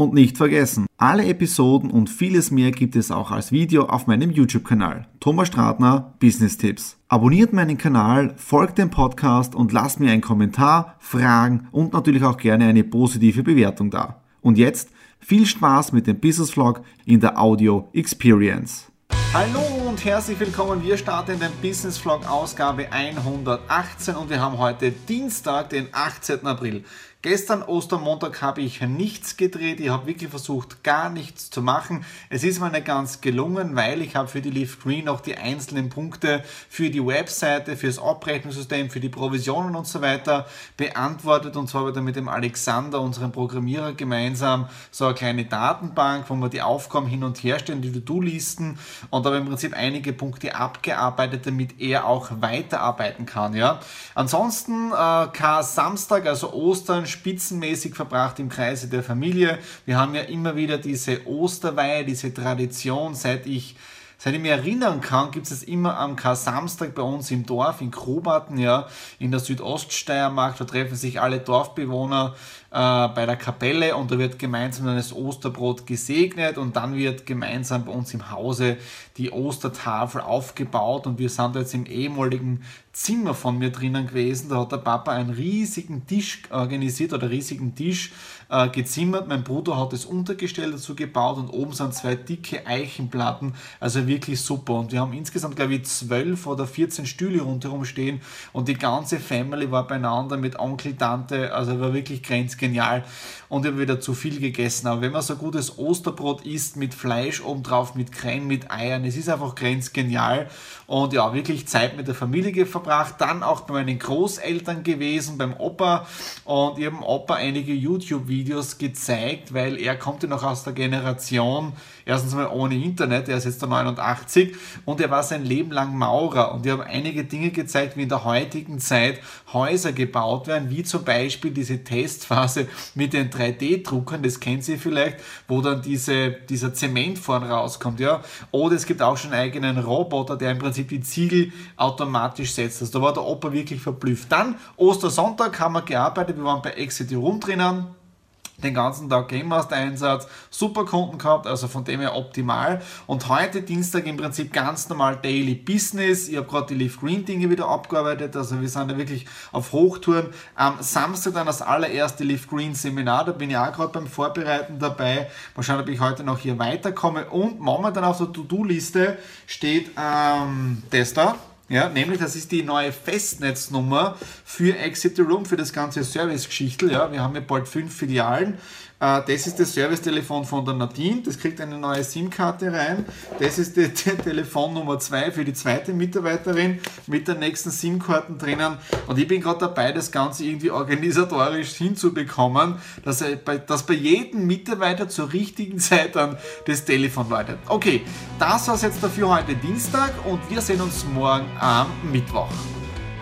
Und nicht vergessen, alle Episoden und vieles mehr gibt es auch als Video auf meinem YouTube-Kanal. Thomas Stratner, Business Tipps. Abonniert meinen Kanal, folgt dem Podcast und lasst mir einen Kommentar, Fragen und natürlich auch gerne eine positive Bewertung da. Und jetzt viel Spaß mit dem Business Vlog in der Audio Experience. Hallo und herzlich willkommen. Wir starten den Business Vlog Ausgabe 118 und wir haben heute Dienstag, den 18. April. Gestern Ostermontag habe ich nichts gedreht. Ich habe wirklich versucht, gar nichts zu machen. Es ist mir nicht ganz gelungen, weil ich habe für die Leaf Green auch die einzelnen Punkte für die Webseite, für das Abrechnungssystem, für die Provisionen und so weiter beantwortet. Und zwar wieder mit dem Alexander, unserem Programmierer, gemeinsam so eine kleine Datenbank, wo wir die Aufgaben hin und her stellen, die To-Do-Listen und habe im Prinzip einige Punkte abgearbeitet, damit er auch weiterarbeiten kann. Ja. Ansonsten äh, K Samstag, also Ostern, spitzenmäßig verbracht im Kreise der Familie. Wir haben ja immer wieder diese Osterweihe, diese Tradition, seit ich Seit ich mich erinnern kann, gibt es immer am Kar-Samstag bei uns im Dorf, in Krobaten, ja, in der Südoststeiermark. Da treffen sich alle Dorfbewohner bei der Kapelle und da wird gemeinsam das Osterbrot gesegnet und dann wird gemeinsam bei uns im Hause die Ostertafel aufgebaut und wir sind jetzt im ehemaligen Zimmer von mir drinnen gewesen. Da hat der Papa einen riesigen Tisch organisiert oder riesigen Tisch äh, gezimmert. Mein Bruder hat das Untergestell dazu gebaut und oben sind zwei dicke Eichenplatten. Also wirklich super. Und wir haben insgesamt, glaube ich, zwölf oder 14 Stühle rundherum stehen und die ganze Family war beieinander mit Onkel, Tante. Also war wirklich grenzgenial. Und ich habe wieder zu viel gegessen. Aber wenn man so gutes Osterbrot isst mit Fleisch obendrauf, mit Creme, mit Eiern, es ist einfach grenzgenial. Und ja, wirklich Zeit mit der Familie verbracht. Dann auch bei meinen Großeltern gewesen, beim Opa. Und ich habe Opa einige YouTube-Videos gezeigt, weil er kommt ja noch aus der Generation, erstens mal ohne Internet, er ist jetzt der 89 und er war sein Leben lang Maurer. Und ich habe einige Dinge gezeigt, wie in der heutigen Zeit Häuser gebaut werden, wie zum Beispiel diese Testphase mit den 3D-Druckern, das kennen Sie vielleicht, wo dann diese, dieser Zement vorn rauskommt, ja. Oder es gibt auch schon einen eigenen Roboter, der im Prinzip die Ziegel automatisch setzt. Also da war der Opa wirklich verblüfft. Dann Ostersonntag haben wir gearbeitet, wir waren bei Exit Room drinnen den ganzen Tag Game Master Einsatz, super Kunden gehabt, also von dem her optimal. Und heute Dienstag im Prinzip ganz normal Daily Business. Ich habe gerade die Leaf Green Dinge wieder abgearbeitet, also wir sind da wirklich auf Hochtouren. Am Samstag dann das allererste Leaf Green Seminar, da bin ich auch gerade beim Vorbereiten dabei. Mal schauen, ob ich heute noch hier weiterkomme. Und momentan auf der To-Do-Liste steht ähm, das da. Ja, nämlich das ist die neue Festnetznummer für Exit the Room, für das ganze Service-Geschichtel. Ja, wir haben ja bald fünf Filialen das ist das Servicetelefon von der Nadine, das kriegt eine neue SIM-Karte rein. Das ist die, die Telefonnummer 2 für die zweite Mitarbeiterin mit der nächsten SIM-Karten drinnen. Und ich bin gerade dabei, das Ganze irgendwie organisatorisch hinzubekommen, dass, bei, dass bei jedem Mitarbeiter zur richtigen Zeit dann das Telefon läutet. Okay, das war es jetzt dafür heute Dienstag und wir sehen uns morgen am Mittwoch.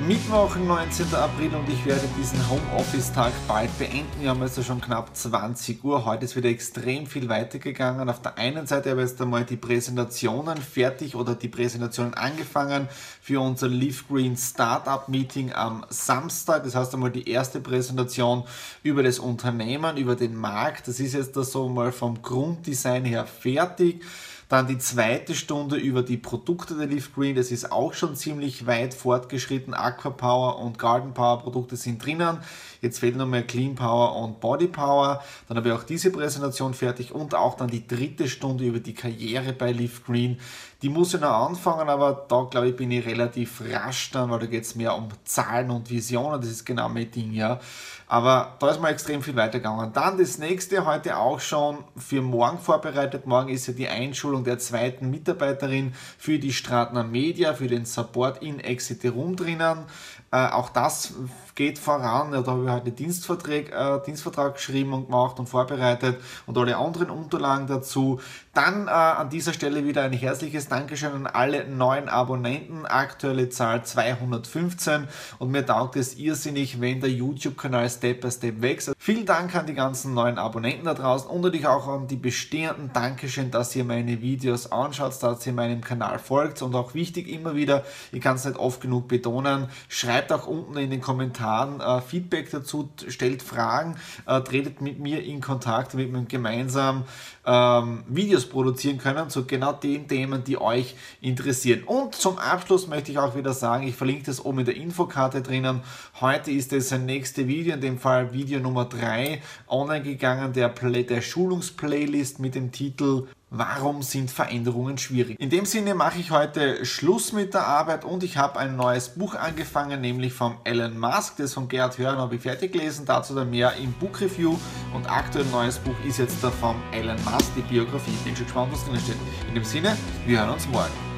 Mittwoch, 19. April und ich werde diesen Homeoffice-Tag bald beenden. Wir haben jetzt schon knapp 20 Uhr. Heute ist wieder extrem viel weitergegangen. Auf der einen Seite habe ich jetzt einmal die Präsentationen fertig oder die Präsentationen angefangen für unser Leaf Green Startup Meeting am Samstag. Das heißt einmal die erste Präsentation über das Unternehmen, über den Markt. Das ist jetzt so mal vom Grunddesign her fertig. Dann die zweite Stunde über die Produkte der Leaf Green. Das ist auch schon ziemlich weit fortgeschritten. Aqua Power und Garden Power Produkte sind drinnen. Jetzt fehlt noch mehr Clean Power und Body Power. Dann habe ich auch diese Präsentation fertig und auch dann die dritte Stunde über die Karriere bei Leaf Green. Die muss ich noch anfangen, aber da glaube ich bin ich relativ rasch dann, weil da geht es mehr um Zahlen und Visionen. Das ist genau mein Ding, ja. Aber da ist mal extrem viel weitergegangen. Dann das nächste heute auch schon für morgen vorbereitet. Morgen ist ja die Einschulung der zweiten Mitarbeiterin für die Stratner Media, für den Support in Exit Room drinnen. Äh, auch das geht voran. Ja, da habe ich halt einen Dienstvertrag, äh, Dienstvertrag geschrieben und gemacht und vorbereitet und alle anderen Unterlagen dazu. Dann äh, an dieser Stelle wieder ein herzliches Dankeschön an alle neuen Abonnenten. Aktuelle Zahl 215 und mir taugt es irrsinnig, wenn der YouTube-Kanal Step by Step wächst. Vielen Dank an die ganzen neuen Abonnenten da draußen und natürlich auch an die bestehenden. Dankeschön, dass ihr meine Videos anschaut, dass ihr meinem Kanal folgt und auch wichtig immer wieder, ich kann es nicht oft genug betonen, schreibt auch unten in den Kommentaren äh, Feedback dazu, stellt Fragen, äh, tretet mit mir in Kontakt, damit wir gemeinsam ähm, Videos produzieren können zu genau den Themen, die euch interessieren. Und zum Abschluss möchte ich auch wieder sagen, ich verlinke das oben in der Infokarte drinnen. Heute ist es ein nächstes Video, in dem Fall Video Nummer 3, online gegangen, der, Play der Schulungsplaylist mit dem Titel Warum sind Veränderungen schwierig? In dem Sinne mache ich heute Schluss mit der Arbeit und ich habe ein neues Buch angefangen, nämlich vom Elon Musk, das von Gerhard Hörn habe ich fertig gelesen, dazu dann mehr im Book Review und aktuell neues Buch ist jetzt der vom Elon Musk, die Biografie. Bin schon gespannt, was drin steht. In dem Sinne, wir hören uns morgen.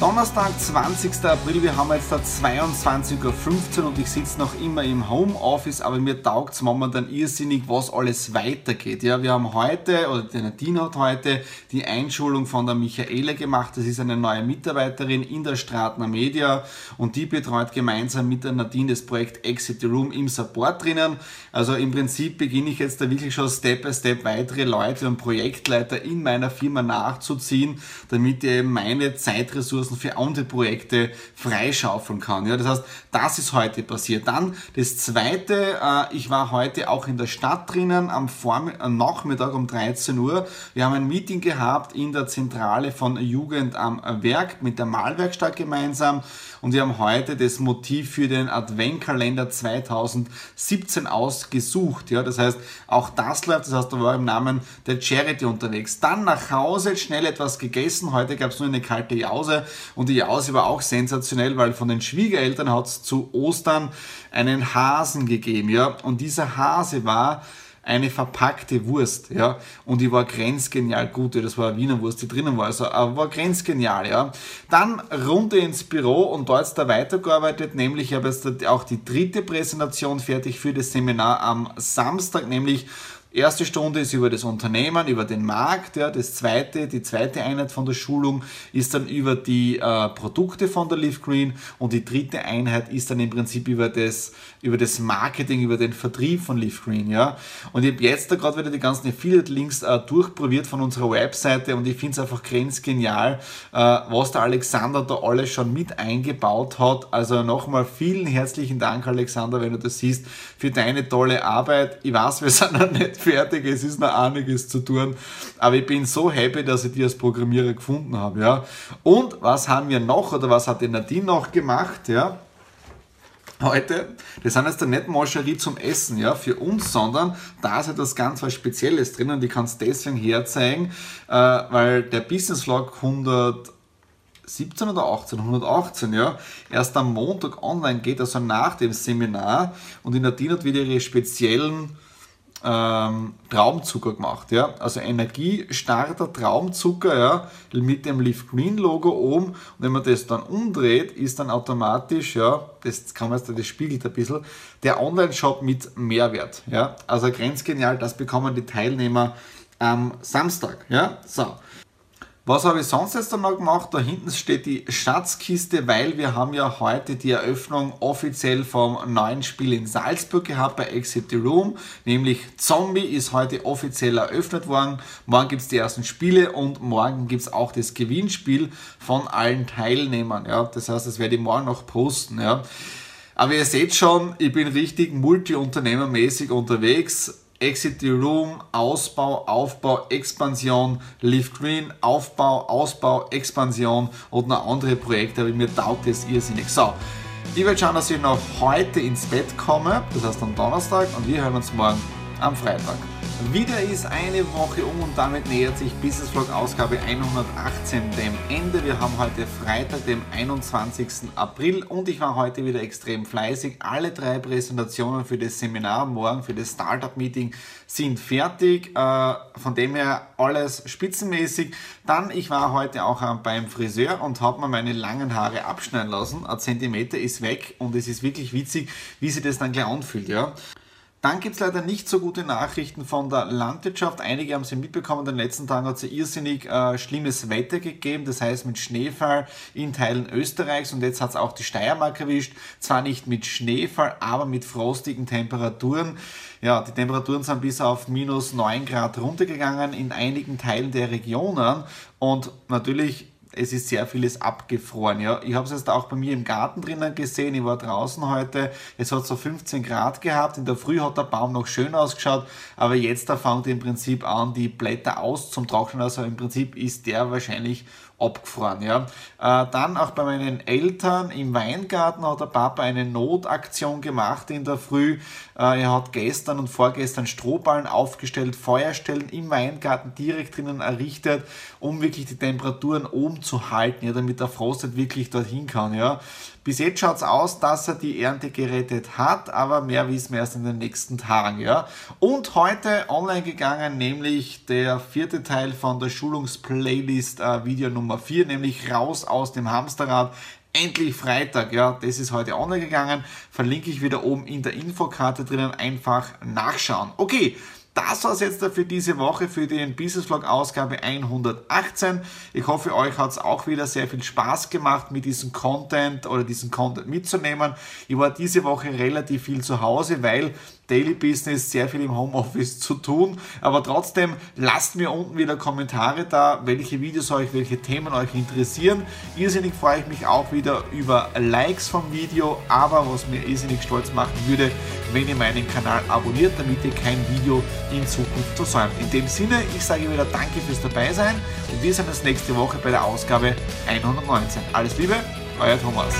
Donnerstag, 20. April, wir haben jetzt da 22.15 Uhr und ich sitze noch immer im Homeoffice, aber mir taugt es momentan irrsinnig, was alles weitergeht. Ja, wir haben heute, oder die Nadine hat heute die Einschulung von der Michaela gemacht. Das ist eine neue Mitarbeiterin in der Stratner Media und die betreut gemeinsam mit der Nadine das Projekt Exit the Room im Support drinnen. Also im Prinzip beginne ich jetzt da wirklich schon Step by Step weitere Leute und Projektleiter in meiner Firma nachzuziehen, damit ich eben meine Zeitressourcen Ressourcen für andere Projekte freischaufeln kann. Ja, das heißt, das ist heute passiert. Dann das zweite, äh, ich war heute auch in der Stadt drinnen am Vormittag, äh, Nachmittag um 13 Uhr. Wir haben ein Meeting gehabt in der Zentrale von Jugend am Werk mit der Malwerkstatt gemeinsam und wir haben heute das Motiv für den Adventkalender 2017 ausgesucht. Ja, das heißt, auch das läuft, das heißt, da war im Namen der Charity unterwegs. Dann nach Hause, schnell etwas gegessen. Heute gab es nur eine kalte Jause und die Jause war auch sensationell, weil von den Schwiegereltern hat es zu Ostern einen Hasen gegeben. Ja, und dieser Hase war eine verpackte Wurst, ja, und die war grenzgenial gut, das war eine Wiener Wurst, die drinnen war, also aber war grenzgenial, ja. Dann runter ins Büro und dort da weitergearbeitet, nämlich ich habe jetzt auch die dritte Präsentation fertig für das Seminar am Samstag, nämlich Erste Stunde ist über das Unternehmen, über den Markt. Ja. Das zweite, die zweite Einheit von der Schulung ist dann über die äh, Produkte von der Leaf Green und die dritte Einheit ist dann im Prinzip über das, über das Marketing, über den Vertrieb von Leaf Green. Ja. Und ich habe jetzt da gerade wieder die ganzen Affiliate-Links äh, durchprobiert von unserer Webseite und ich finde es einfach grenzgenial, äh, was der Alexander da alles schon mit eingebaut hat. Also nochmal vielen herzlichen Dank, Alexander, wenn du das siehst, für deine tolle Arbeit. Ich weiß, wir sind noch nicht fertig, es ist noch einiges zu tun. Aber ich bin so happy, dass ich die als Programmierer gefunden habe. Ja. Und was haben wir noch oder was hat die Nadine noch gemacht? Ja. Heute, das sind jetzt nicht Moscherie zum Essen, ja, für uns, sondern da ist etwas ganz was Spezielles drin und ich kann es deswegen herzeigen, äh, weil der Business Vlog 117 oder 18, 118, ja, erst am Montag online geht, also nach dem Seminar und die Nadine hat wieder ihre speziellen ähm, Traumzucker gemacht, ja. Also Energiestarter Traumzucker, ja, mit dem Leaf Green Logo oben. Und wenn man das dann umdreht, ist dann automatisch, ja, das kann man jetzt, das spiegelt ein bisschen, der Online-Shop mit Mehrwert, ja. Also grenzgenial, das bekommen die Teilnehmer am Samstag, ja. So. Was habe ich sonst jetzt noch gemacht? Da hinten steht die Schatzkiste, weil wir haben ja heute die Eröffnung offiziell vom neuen Spiel in Salzburg gehabt bei Exit the Room, nämlich Zombie ist heute offiziell eröffnet worden. Morgen gibt es die ersten Spiele und morgen gibt es auch das Gewinnspiel von allen Teilnehmern. Ja? Das heißt, das werde ich morgen noch posten. Ja? Aber ihr seht schon, ich bin richtig multi-unternehmermäßig unterwegs Exit the Room, Ausbau, Aufbau, Expansion, Leaf Green, Aufbau, Ausbau, Expansion und noch andere Projekte, aber mir taugt es irrsinnig. So, ich werde schauen, dass ich noch heute ins Bett komme, das heißt am Donnerstag, und wir hören uns morgen am Freitag. Wieder ist eine Woche um und damit nähert sich Business Vlog Ausgabe 118 dem Ende. Wir haben heute Freitag, dem 21. April und ich war heute wieder extrem fleißig. Alle drei Präsentationen für das Seminar morgen, für das Startup Meeting sind fertig. Äh, von dem her alles spitzenmäßig. Dann, ich war heute auch beim Friseur und habe mir meine langen Haare abschneiden lassen. Ein Zentimeter ist weg und es ist wirklich witzig, wie sich das dann gleich anfühlt. Ja. Dann gibt es leider nicht so gute Nachrichten von der Landwirtschaft. Einige haben sie mitbekommen, in den letzten Tagen hat es irrsinnig äh, schlimmes Wetter gegeben, das heißt mit Schneefall in Teilen Österreichs und jetzt hat es auch die Steiermark erwischt. Zwar nicht mit Schneefall, aber mit frostigen Temperaturen. Ja, die Temperaturen sind bis auf minus 9 Grad runtergegangen in einigen Teilen der Regionen und natürlich es ist sehr vieles abgefroren. Ja. Ich habe es jetzt auch bei mir im Garten drinnen gesehen. Ich war draußen heute. Es hat so 15 Grad gehabt. In der Früh hat der Baum noch schön ausgeschaut, aber jetzt fängt im Prinzip an, die Blätter aus zum Trocknen. Also im Prinzip ist der wahrscheinlich abgefahren. Ja. Äh, dann auch bei meinen Eltern im Weingarten hat der Papa eine Notaktion gemacht in der Früh. Äh, er hat gestern und vorgestern Strohballen aufgestellt, Feuerstellen im Weingarten direkt drinnen errichtet, um wirklich die Temperaturen oben zu halten, ja, damit der Frost nicht wirklich dorthin kann. Ja. Bis jetzt schaut es aus, dass er die Ernte gerettet hat, aber mehr wissen wir erst in den nächsten Tagen. Ja. Und heute online gegangen, nämlich der vierte Teil von der Schulungsplaylist äh, Video Nummer 4, nämlich raus aus dem Hamsterrad endlich Freitag, ja, das ist heute online gegangen, verlinke ich wieder oben in der Infokarte drinnen, einfach nachschauen. Okay, das war es jetzt für diese Woche für den Business Vlog Ausgabe 118. Ich hoffe, euch hat es auch wieder sehr viel Spaß gemacht, mit diesem Content oder diesen Content mitzunehmen. Ich war diese Woche relativ viel zu Hause, weil Daily Business, sehr viel im Homeoffice zu tun. Aber trotzdem lasst mir unten wieder Kommentare da, welche Videos euch, welche Themen euch interessieren. Irrsinnig freue ich mich auch wieder über Likes vom Video, aber was mir irrsinnig stolz machen würde, wenn ihr meinen Kanal abonniert, damit ihr kein Video in Zukunft versäumt. In dem Sinne, ich sage wieder Danke fürs Dabeisein und wir sehen uns nächste Woche bei der Ausgabe 119. Alles Liebe, euer Thomas.